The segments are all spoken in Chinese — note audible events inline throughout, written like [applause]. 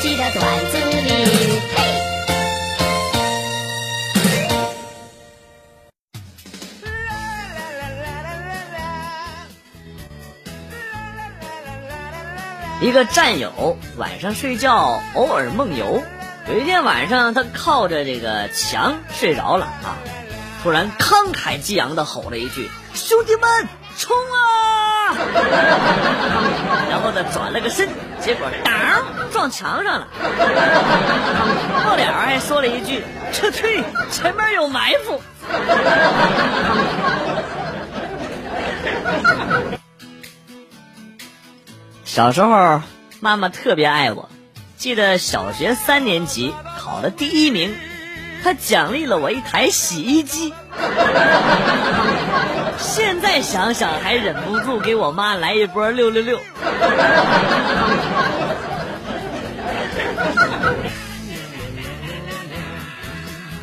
记得段子里。一个战友晚上睡觉偶尔梦游，有一天晚上他靠着这个墙睡着了啊，突然慷慨激昂的吼了一句：“兄弟们，冲啊！” [laughs] 然后呢，转了个身，结果当撞墙上了，末了还说了一句：“撤退，前面有埋伏。”小时候，妈妈特别爱我。记得小学三年级考了第一名，她奖励了我一台洗衣机。现在想想还忍不住给我妈来一波六六六。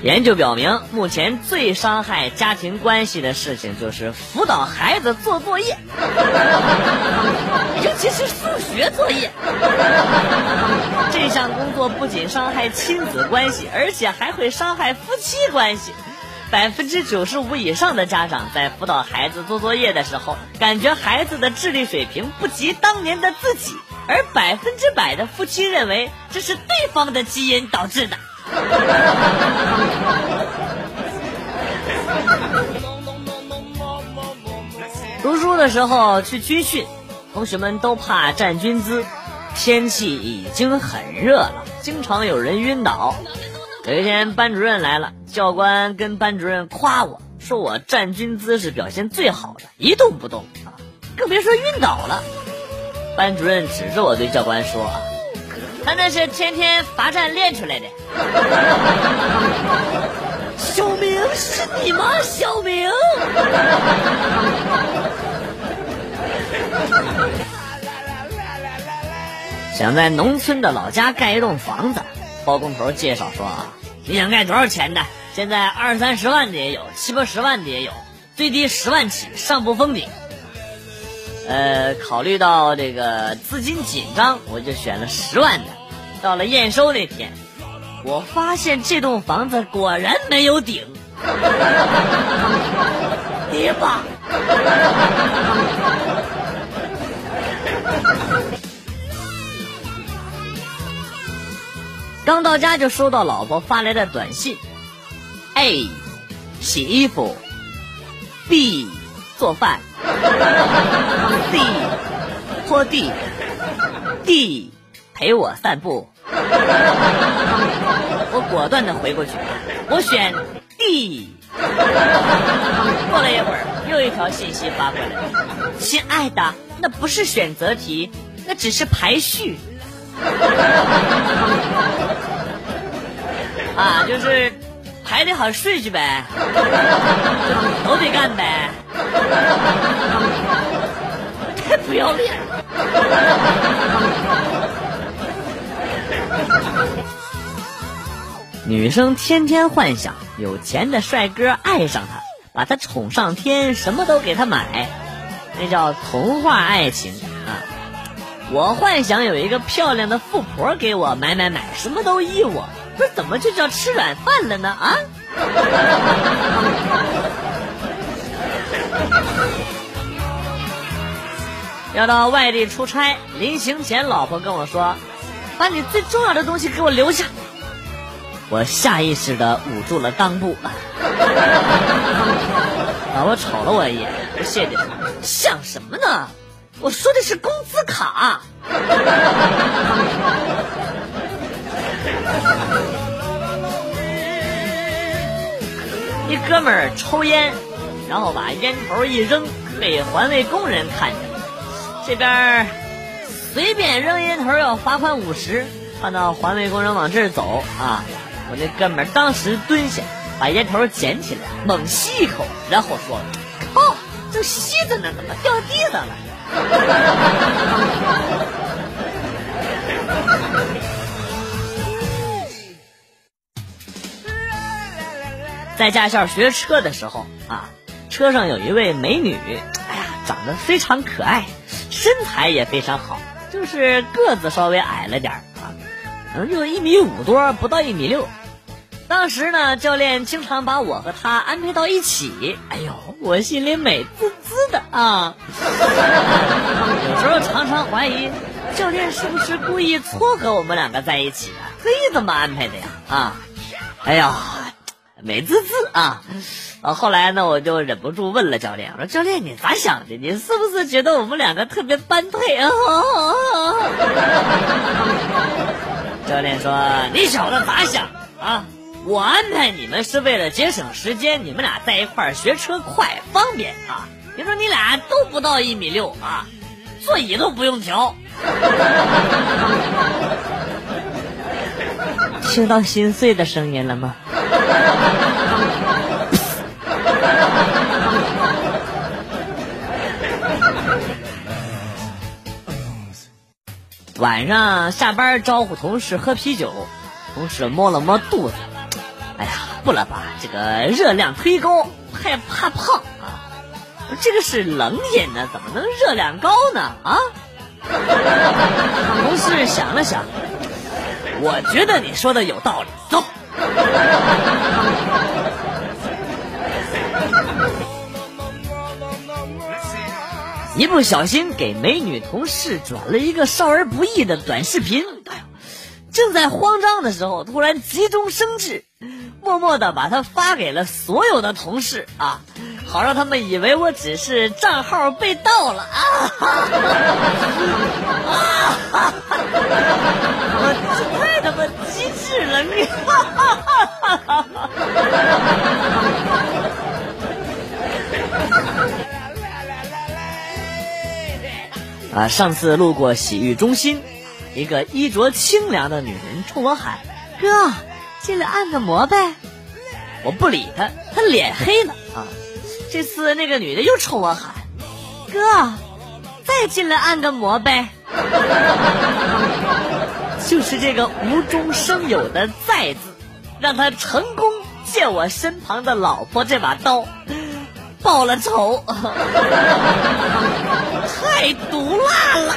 研究表明，目前最伤害家庭关系的事情就是辅导孩子做作业，尤其是数学作业。这项工作不仅伤害亲子关系，而且还会伤害夫妻关系。百分之九十五以上的家长在辅导孩子做作业的时候，感觉孩子的智力水平不及当年的自己，而百分之百的夫妻认为这是对方的基因导致的。读书的时候去军训，同学们都怕站军姿，天气已经很热了，经常有人晕倒。有一天班主任来了，教官跟班主任夸我说我站军姿是表现最好的，一动不动啊，更别说晕倒了。班主任指着我对教官说。他那是天天罚站练出来的。小明是你吗？小明。想在农村的老家盖一栋房子，包工头介绍说啊，你想盖多少钱的？现在二三十万的也有，七八十万的也有，最低十万起，上不封顶。呃，考虑到这个资金紧张，我就选了十万的。到了验收那天，我发现这栋房子果然没有顶。爹吧！刚到家就收到老婆发来的短信：A，洗衣服；B，做饭；C，拖地；D，陪我散步。[laughs] 我果断的回过去，我选 D。过了一会儿，又一条信息发过来：“亲爱的，那不是选择题，那只是排序。”啊，就是排的好顺序呗，都得干呗，[laughs] 太不要脸了。女生天天幻想有钱的帅哥爱上她，把她宠上天，什么都给她买，那叫童话爱情啊！我幻想有一个漂亮的富婆给我买买买，什么都依我，这怎么就叫吃软饭了呢？啊！要到外地出差，临行前老婆跟我说：“把你最重要的东西给我留下。”我下意识的捂住了裆部，[laughs] 老婆瞅了我一眼，不屑地说：“想什么呢？我说的是工资卡。[laughs] ”一哥们儿抽烟，然后把烟头一扔，被环卫工人看见了。这边随便扔烟头要罚款五十，看到环卫工人往这儿走啊。我那哥们当时蹲下，把烟头捡起来，猛吸一口，然后说：“靠，正吸着呢，怎么掉地上了？” [laughs] 在驾校学车的时候啊，车上有一位美女，哎呀，长得非常可爱，身材也非常好，就是个子稍微矮了点儿。能就一米五多，不到一米六。当时呢，教练经常把我和他安排到一起。哎呦，我心里美滋滋的啊！[laughs] 有时候常常怀疑教练是不是故意撮合我们两个在一起啊？特意这么安排的呀？啊，哎呀，美滋滋啊！啊，后来呢，我就忍不住问了教练，我说：“教练，你咋想的？你是不是觉得我们两个特别般配啊？” [laughs] 教练说：“你小子咋想啊？我安排你们是为了节省时间，你们俩在一块儿学车快方便啊。别说你俩都不到一米六啊，座椅都不用调。[laughs] ”听到心碎的声音了吗？晚上下班招呼同事喝啤酒，同事摸了摸肚子，哎呀，不了吧，这个热量忒高，害怕胖啊！这个是冷饮呢，怎么能热量高呢？啊！同事想了想，我觉得你说的有道理，走。一不小心给美女同事转了一个少儿不宜的短视频，哎呦！正在慌张的时候，突然急中生智，默默的把它发给了所有的同事啊，好让他们以为我只是账号被盗了啊！啊哈！我太他妈机智了你，啊！上次路过洗浴中心，一个衣着清凉的女人冲我喊：“哥，进来按个摩呗。”我不理她，她脸黑了啊！这次那个女的又冲我喊：“哥，再进来按个摩呗。[laughs] ”就是这个无中生有的“再”字，让他成功借我身旁的老婆这把刀。报了仇，[laughs] 太毒辣了。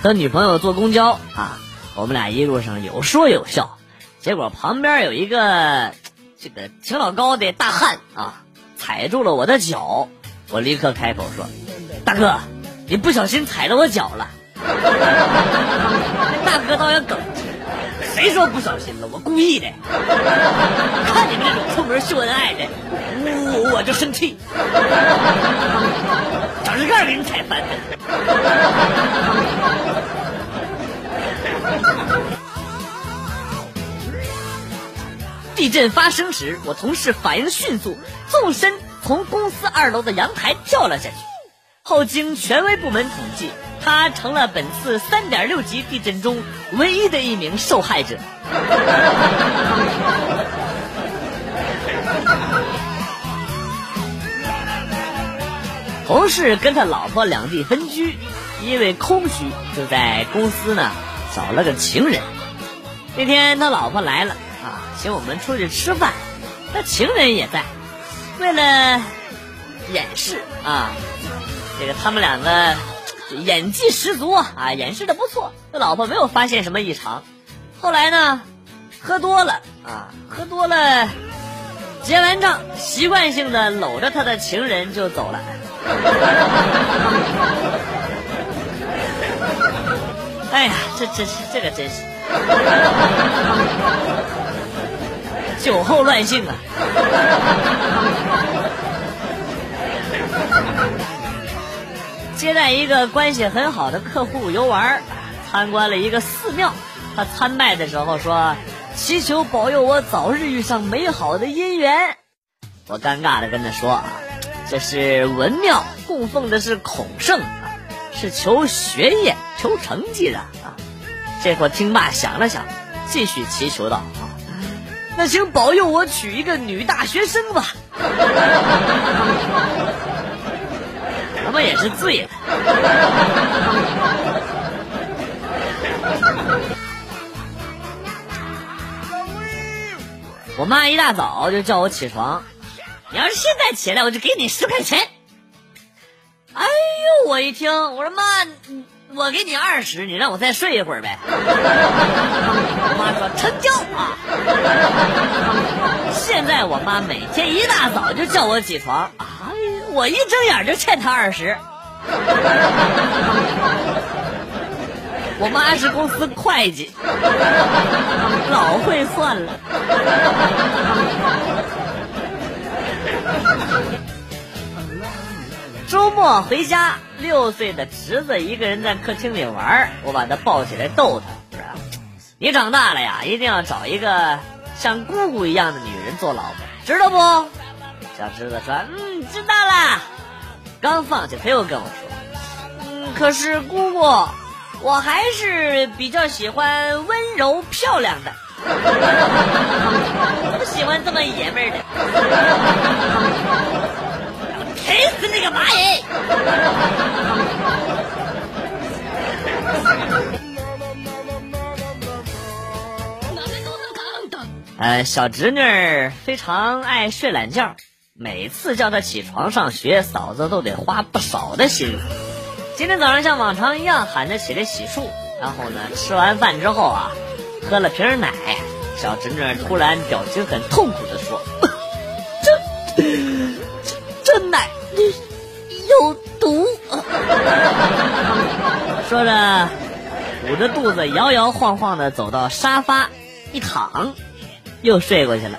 和女朋友坐公交啊，我们俩一路上有说有笑，结果旁边有一个这个挺老高的大汉啊，踩住了我的脚，我立刻开口说：“大哥，你不小心踩着我脚了。” [laughs] 大哥倒要梗，谁说不小心了？我故意的。看你们这种出门秀恩爱的，我我就生气，长指盖给你踩翻。地震发生时，我同事反应迅速，纵身从公司二楼的阳台跳了下去。后经权威部门统计。他成了本次三点六级地震中唯一的一名受害者。同事跟他老婆两地分居，因为空虚，就在公司呢找了个情人。那天他老婆来了啊，请我们出去吃饭，他情人也在。为了掩饰啊，这个他们两个。演技十足啊，演示的不错。这老婆没有发现什么异常。后来呢，喝多了啊，喝多了，结完账，习惯性的搂着他的情人就走了。[laughs] 哎呀，这真是这个真是酒后乱性啊！接待一个关系很好的客户游玩，参观了一个寺庙。他参拜的时候说：“祈求保佑我早日遇上美好的姻缘。”我尴尬的跟他说：“啊，这是文庙，供奉的是孔圣，是求学业、求成绩的啊。”这会听罢想了想，继续祈求道：“啊，那请保佑我娶一个女大学生吧。”他妈也是醉了。我妈一大早就叫我起床，你要是现在起来，我就给你十块钱。哎呦，我一听，我说妈，我给你二十，你让我再睡一会儿呗。我妈说成交啊。现在我妈每天一大早就叫我起床，哎，我一睁眼就欠他二十。我妈是公司会计，老会算了。周末回家，六岁的侄子一个人在客厅里玩，我把他抱起来逗他，说：“你长大了呀，一定要找一个像姑姑一样的女人做老婆，知道不？”小侄子说：“嗯，知道了。”刚放下，他又跟我说：“嗯，可是姑姑。”我还是比较喜欢温柔漂亮的，不喜欢这么爷们儿的。赔死那个蚂蚁！呃，小侄女非常爱睡懒觉，每次叫他起床上学，嫂子都得花不少的心思。今天早上像往常一样喊他起来洗漱，然后呢，吃完饭之后啊，喝了瓶奶，小侄女突然表情很痛苦的说：“这这这奶有毒。” [laughs] 说着，捂着肚子摇摇晃晃的走到沙发一躺，又睡过去了。